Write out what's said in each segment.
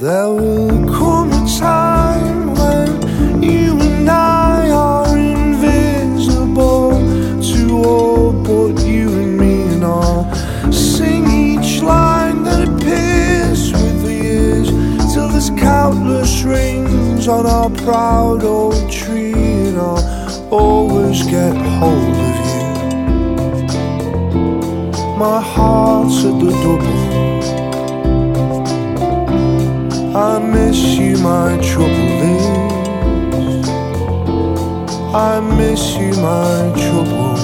There will come a time when you and I are invisible to all but you and me, and I'll sing each line that appears with the years till there's countless rings on our proud old tree, and I'll always get hold of you. My heart's at the double. I miss you, my trouble is. I miss you, my trouble.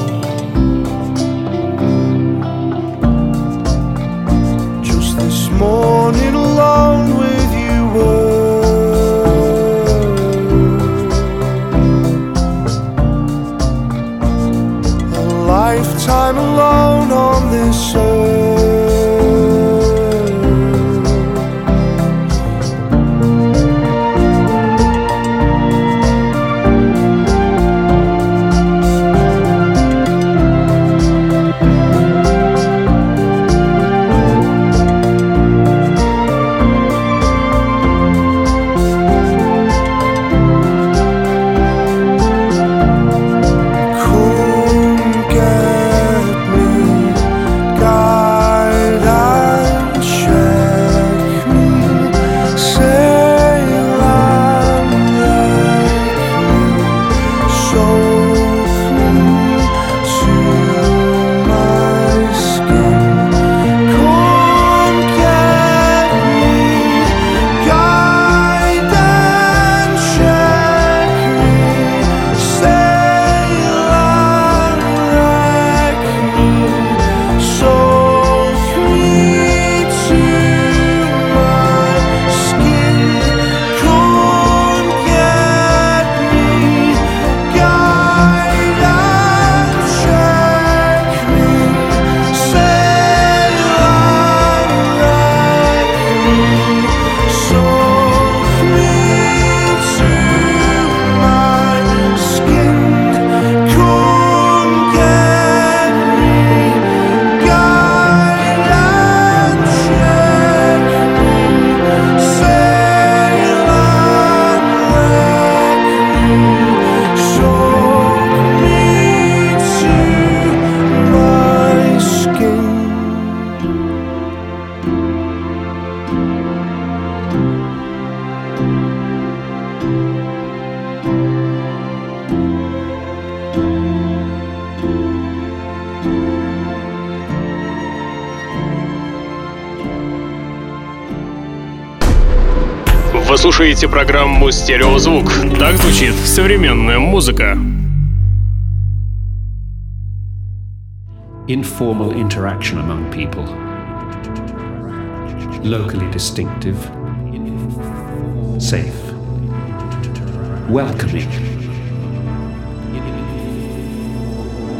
Just this morning alone with you were. A lifetime alone on this earth. Слушаете программу «Стереозвук». Так звучит современная музыка. informal interaction among people, locally distinctive, safe, welcoming,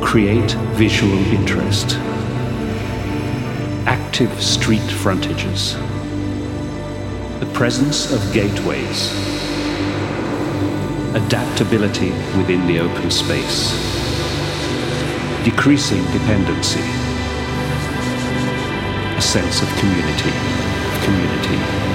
create visual interest, active street frontages, presence of gateways, adaptability within the open space. Decreasing dependency, a sense of community, community,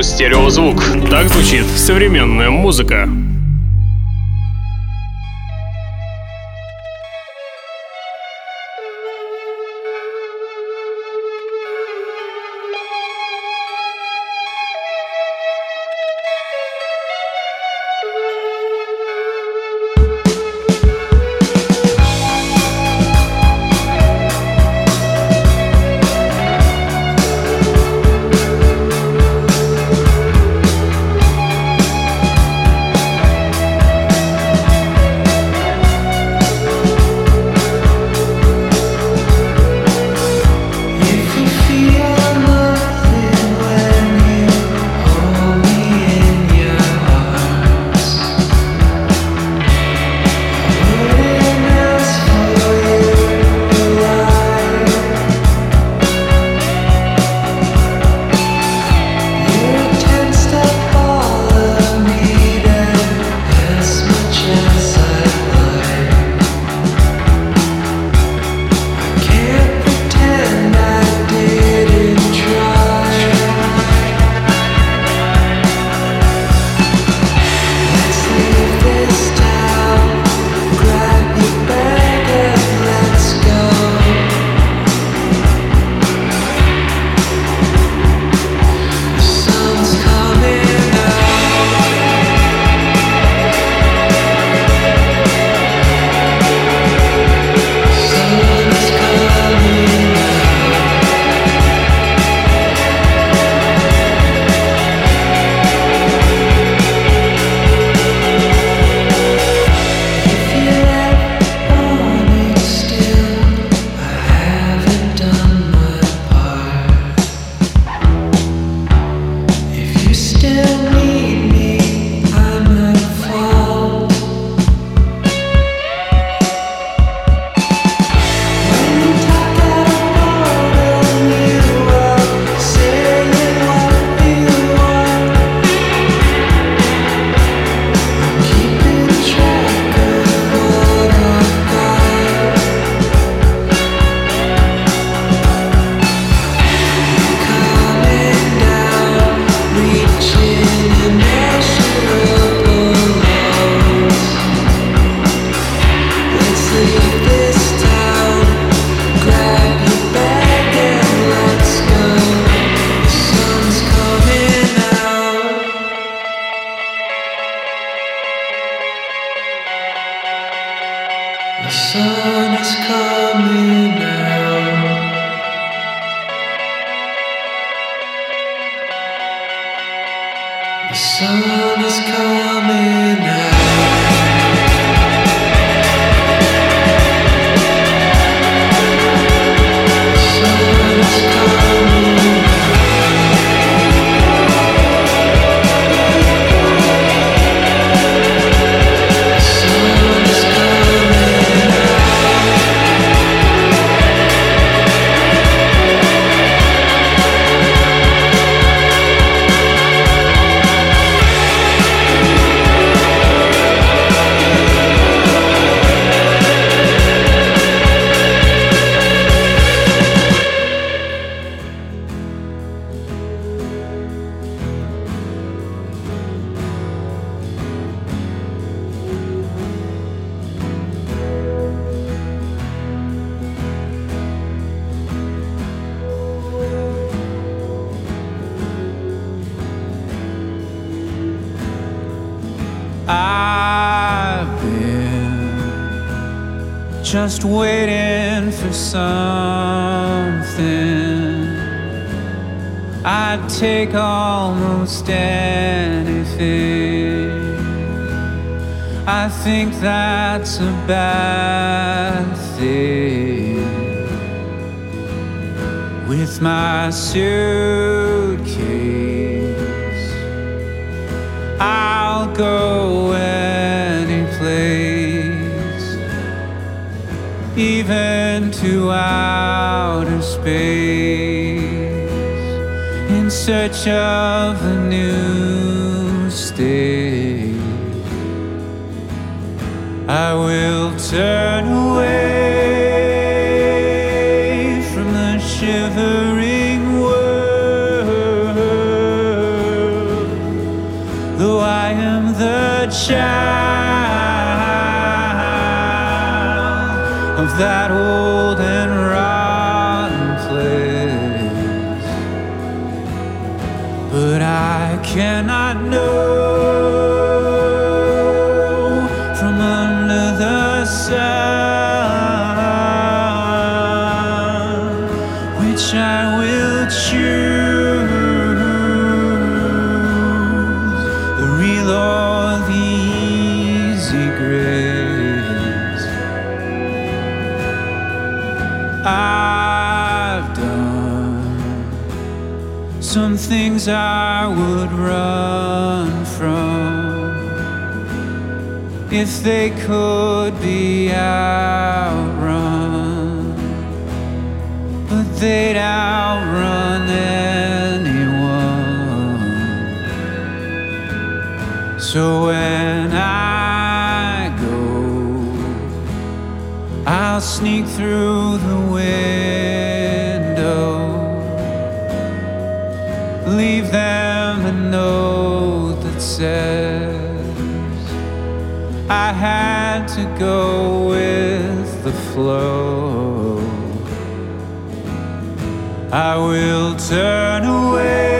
программу «Стереозвук». Так звучит современная музыка. Just waiting for something. I'd take almost anything. I think that's a bad thing. With my suitcase, I'll go to outer space. in search of a new state. I will turn away from the shivering world, though I am the child of that old things I would run from. If they could be outrun, but they'd outrun anyone. So when I go, I'll sneak through the window them a note that says I had to go with the flow. I will turn away